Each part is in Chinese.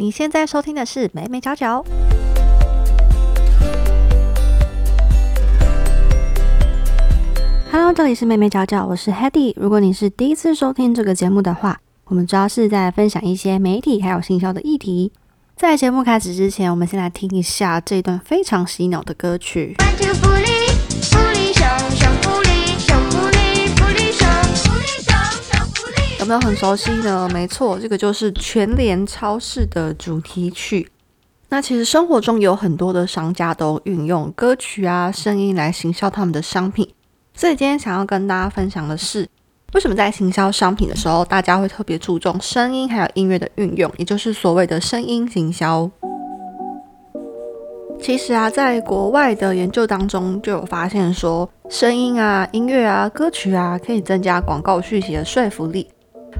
你现在收听的是美美角角。Hello，这里是美美角角，我是 Hedy。如果你是第一次收听这个节目的话，我们主要是在分享一些媒体还有行销的议题。在节目开始之前，我们先来听一下这段非常洗脑的歌曲。有没有很熟悉呢？没错，这个就是全联超市的主题曲。那其实生活中有很多的商家都运用歌曲啊、声音来行销他们的商品。所以今天想要跟大家分享的是，为什么在行销商品的时候，大家会特别注重声音还有音乐的运用，也就是所谓的声音行销。其实啊，在国外的研究当中就有发现说，声音啊、音乐啊、歌曲啊，可以增加广告讯息的说服力。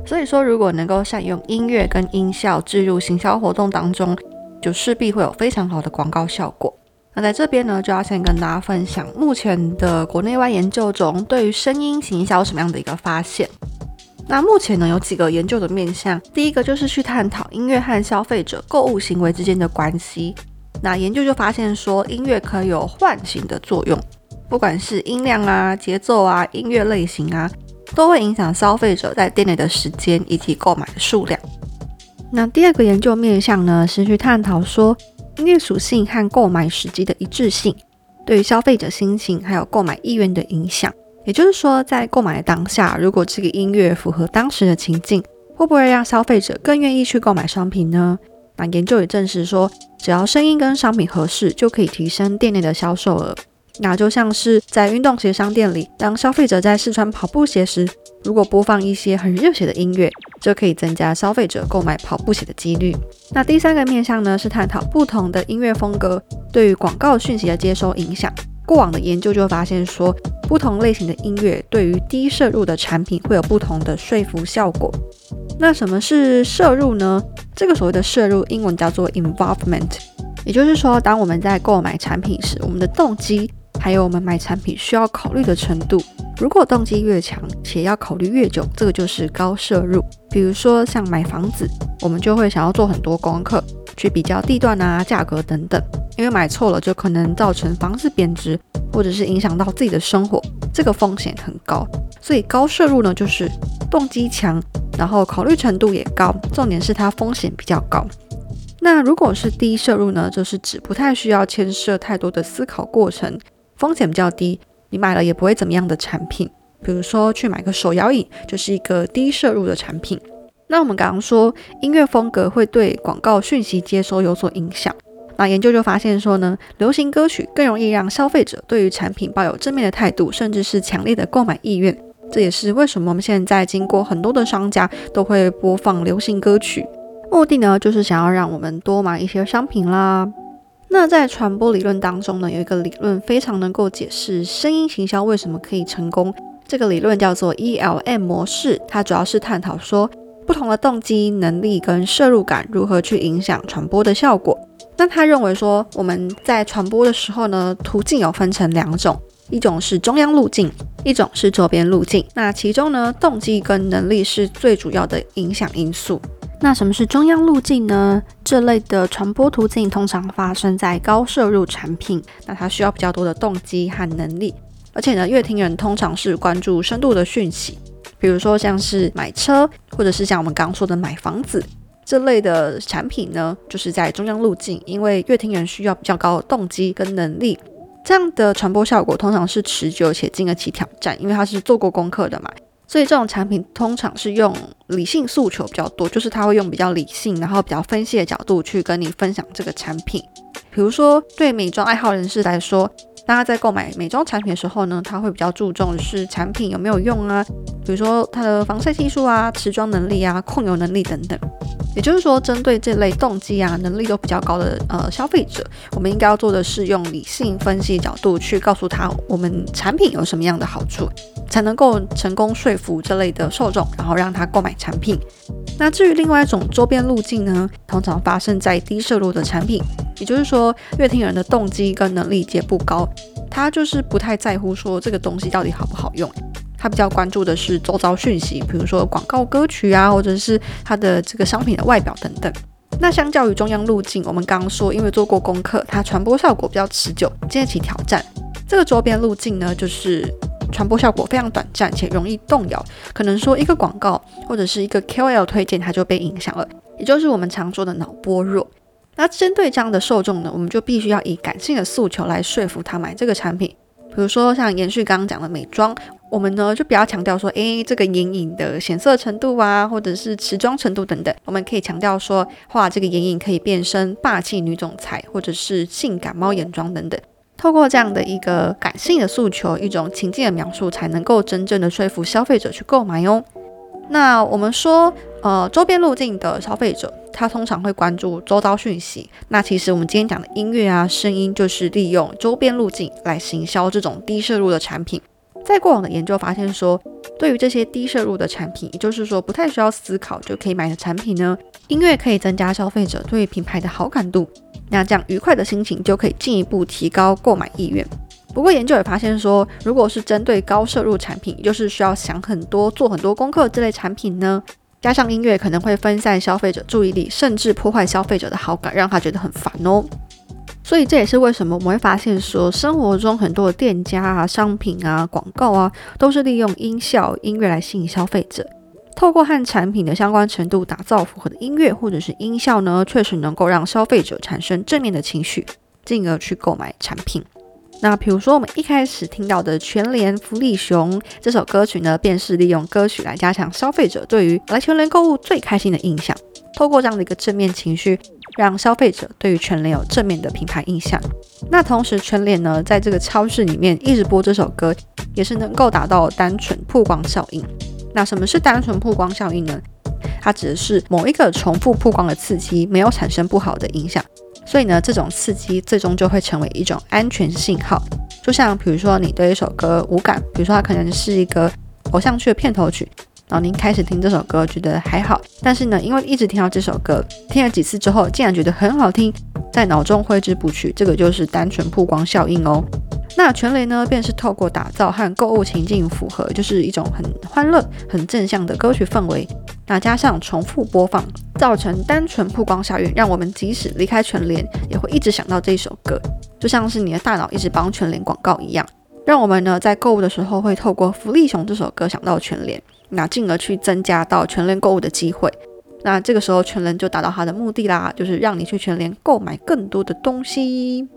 所以说，如果能够善用音乐跟音效置入行销活动当中，就势必会有非常好的广告效果。那在这边呢，就要先跟大家分享目前的国内外研究中，对于声音行销什么样的一个发现。那目前呢，有几个研究的面向，第一个就是去探讨音乐和消费者购物行为之间的关系。那研究就发现说，音乐可以有唤醒的作用，不管是音量啊、节奏啊、音乐类型啊。都会影响消费者在店内的时间以及购买的数量。那第二个研究面向呢，是去探讨说音乐属性和购买时机的一致性对于消费者心情还有购买意愿的影响。也就是说，在购买的当下，如果这个音乐符合当时的情境，会不会让消费者更愿意去购买商品呢？那研究也证实说，只要声音跟商品合适，就可以提升店内的销售额。那就像是在运动鞋商店里，当消费者在试穿跑步鞋时，如果播放一些很热血的音乐，就可以增加消费者购买跑步鞋的几率。那第三个面向呢，是探讨不同的音乐风格对于广告讯息的接收影响。过往的研究就发现说，不同类型的音乐对于低摄入的产品会有不同的说服效果。那什么是摄入呢？这个所谓的摄入，英文叫做 involvement，也就是说，当我们在购买产品时，我们的动机。还有我们买产品需要考虑的程度，如果动机越强且要考虑越久，这个就是高摄入。比如说像买房子，我们就会想要做很多功课，去比较地段啊、价格等等，因为买错了就可能造成房子贬值，或者是影响到自己的生活，这个风险很高。所以高摄入呢，就是动机强，然后考虑程度也高，重点是它风险比较高。那如果是低摄入呢，就是指不太需要牵涉太多的思考过程。风险比较低，你买了也不会怎么样的产品，比如说去买个手摇椅，就是一个低摄入的产品。那我们刚刚说音乐风格会对广告讯息接收有所影响，那研究就发现说呢，流行歌曲更容易让消费者对于产品抱有正面的态度，甚至是强烈的购买意愿。这也是为什么我们现在经过很多的商家都会播放流行歌曲，目的呢就是想要让我们多买一些商品啦。那在传播理论当中呢，有一个理论非常能够解释声音行销为什么可以成功。这个理论叫做 ELM 模式，它主要是探讨说不同的动机、能力跟摄入感如何去影响传播的效果。那他认为说我们在传播的时候呢，途径有分成两种，一种是中央路径，一种是周边路径。那其中呢，动机跟能力是最主要的影响因素。那什么是中央路径呢？这类的传播途径通常发生在高摄入产品，那它需要比较多的动机和能力，而且呢，乐听人通常是关注深度的讯息，比如说像是买车，或者是像我们刚刚说的买房子这类的产品呢，就是在中央路径，因为乐听人需要比较高的动机跟能力，这样的传播效果通常是持久且经得起挑战，因为它是做过功课的嘛。所以这种产品通常是用理性诉求比较多，就是他会用比较理性，然后比较分析的角度去跟你分享这个产品。比如说，对美妆爱好人士来说，大家在购买美妆产品的时候呢，他会比较注重是产品有没有用啊，比如说它的防晒技术啊、持妆能力啊、控油能力等等。也就是说，针对这类动机啊、能力都比较高的呃消费者，我们应该要做的是用理性分析角度去告诉他我们产品有什么样的好处。才能够成功说服这类的受众，然后让他购买产品。那至于另外一种周边路径呢，通常发生在低摄入的产品，也就是说，乐听人的动机跟能力皆不高，他就是不太在乎说这个东西到底好不好用，他比较关注的是周遭讯息，比如说广告歌曲啊，或者是他的这个商品的外表等等。那相较于中央路径，我们刚刚说，因为做过功课，它传播效果比较持久，经得起挑战。这个周边路径呢，就是传播效果非常短暂且容易动摇，可能说一个广告或者是一个 KOL 推荐，它就被影响了，也就是我们常说的脑波弱。那针对这样的受众呢，我们就必须要以感性的诉求来说服他买这个产品。比如说像延续刚刚讲的美妆，我们呢就不要强调说，诶，这个眼影的显色程度啊，或者是持妆程度等等，我们可以强调说，画这个眼影可以变身霸气女总裁，或者是性感猫眼妆等等。透过这样的一个感性的诉求，一种情境的描述，才能够真正的说服消费者去购买哦。那我们说，呃，周边路径的消费者，他通常会关注周遭讯息。那其实我们今天讲的音乐啊、声音，就是利用周边路径来行销这种低摄入的产品。在过往的研究发现说，对于这些低摄入的产品，也就是说不太需要思考就可以买的产品呢，音乐可以增加消费者对品牌的好感度。那这样愉快的心情就可以进一步提高购买意愿。不过研究也发现说，如果是针对高摄入产品，就是需要想很多、做很多功课这类产品呢，加上音乐可能会分散消费者注意力，甚至破坏消费者的好感，让他觉得很烦哦。所以这也是为什么我们会发现说，生活中很多的店家啊、商品啊、广告啊，都是利用音效、音乐来吸引消费者。透过和产品的相关程度打造符合的音乐或者是音效呢，确实能够让消费者产生正面的情绪，进而去购买产品。那比如说，我们一开始听到的《全联福利熊》这首歌曲呢，便是利用歌曲来加强消费者对于来全联购物最开心的印象。透过这样的一个正面情绪，让消费者对于全联有正面的品牌印象。那同时，全联呢，在这个超市里面一直播这首歌，也是能够达到单纯曝光效应。那什么是单纯曝光效应呢？它指的是某一个重复曝光的刺激没有产生不好的影响。所以呢，这种刺激最终就会成为一种安全信号。就像比如说，你对一首歌无感，比如说它可能是一个偶像剧的片头曲，然后您开始听这首歌觉得还好，但是呢，因为一直听到这首歌，听了几次之后，竟然觉得很好听，在脑中挥之不去，这个就是单纯曝光效应哦。那全雷呢，便是透过打造和购物情境符合，就是一种很欢乐、很正向的歌曲氛围。那加上重复播放，造成单纯曝光效应，让我们即使离开全联，也会一直想到这首歌，就像是你的大脑一直帮全联广告一样，让我们呢在购物的时候会透过《福利熊》这首歌想到全联，那进而去增加到全联购物的机会。那这个时候全联就达到它的目的啦，就是让你去全联购买更多的东西。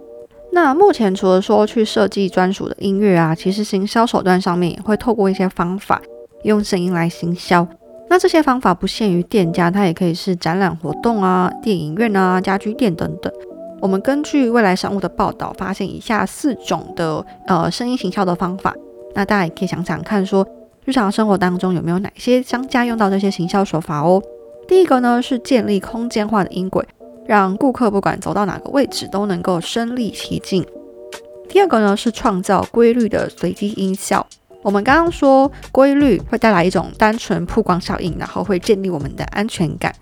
那目前除了说去设计专属的音乐啊，其实行销手段上面也会透过一些方法，用声音来行销。那这些方法不限于店家，它也可以是展览活动啊、电影院啊、家居店等等。我们根据未来商务的报道，发现以下四种的呃声音行销的方法。那大家也可以想想看，说日常生活当中有没有哪些商家用到这些行销手法哦？第一个呢是建立空间化的音轨。让顾客不管走到哪个位置都能够身临其境。第二个呢是创造规律的随机音效。我们刚刚说规律会带来一种单纯曝光效应，然后会建立我们的安全感。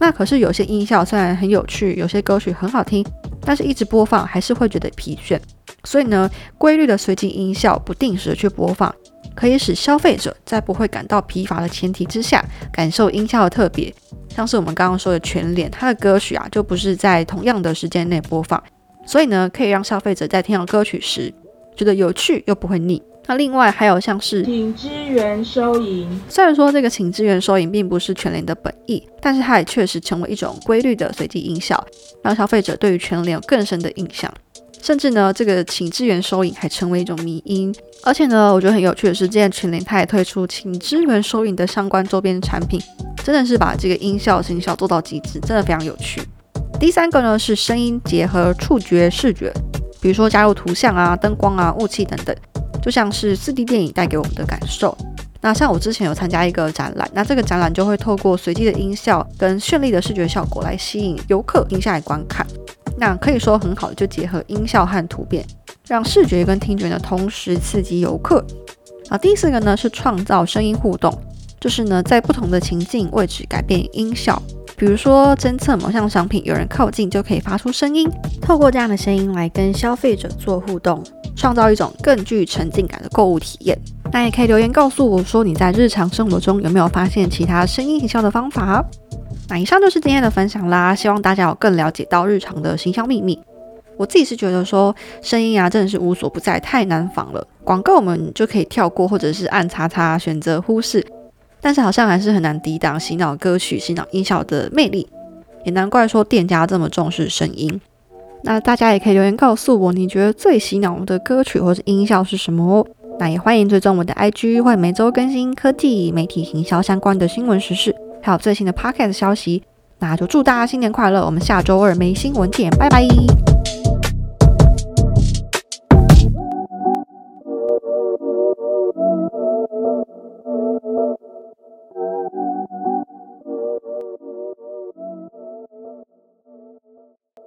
那可是有些音效虽然很有趣，有些歌曲很好听，但是一直播放还是会觉得疲倦。所以呢，规律的随机音效不定时的去播放，可以使消费者在不会感到疲乏的前提之下，感受音效的特别。像是我们刚刚说的全脸，它的歌曲啊，就不是在同样的时间内播放，所以呢，可以让消费者在听到歌曲时觉得有趣又不会腻。那另外还有像是请支援收银，虽然说这个请支援收银并不是全联的本意，但是它也确实成为一种规律的随机音效，让消费者对于全联有更深的印象。甚至呢，这个请支援收银还成为一种迷音。而且呢，我觉得很有趣的是，今天全联它也推出请支援收银的相关周边产品。真的是把这个音效、音效做到极致，真的非常有趣。第三个呢是声音结合触觉、视觉，比如说加入图像啊、灯光啊、雾气等等，就像是四 D 电影带给我们的感受。那像我之前有参加一个展览，那这个展览就会透过随机的音效跟绚丽的视觉效果来吸引游客停下来观看。那可以说很好就结合音效和图片，让视觉跟听觉呢同时刺激游客。啊，第四个呢是创造声音互动。就是呢，在不同的情境位置改变音效，比如说侦测某项商品，有人靠近就可以发出声音，透过这样的声音来跟消费者做互动，创造一种更具沉浸感的购物体验。那也可以留言告诉我说，你在日常生活中有没有发现其他声音营销的方法？那以上就是今天的分享啦，希望大家有更了解到日常的行销秘密。我自己是觉得说，声音啊真的是无所不在，太难仿了。广告我们就可以跳过，或者是按叉叉选择忽视，但是好像还是很难抵挡洗脑歌曲、洗脑音效的魅力。也难怪说店家这么重视声音。那大家也可以留言告诉我，你觉得最洗脑的歌曲或是音效是什么哦？那也欢迎追踪我的 IG，会每周更新科技、媒体、营销相关的新闻时事，还有最新的 Pocket 消息。那就祝大家新年快乐！我们下周二没新闻见，拜拜。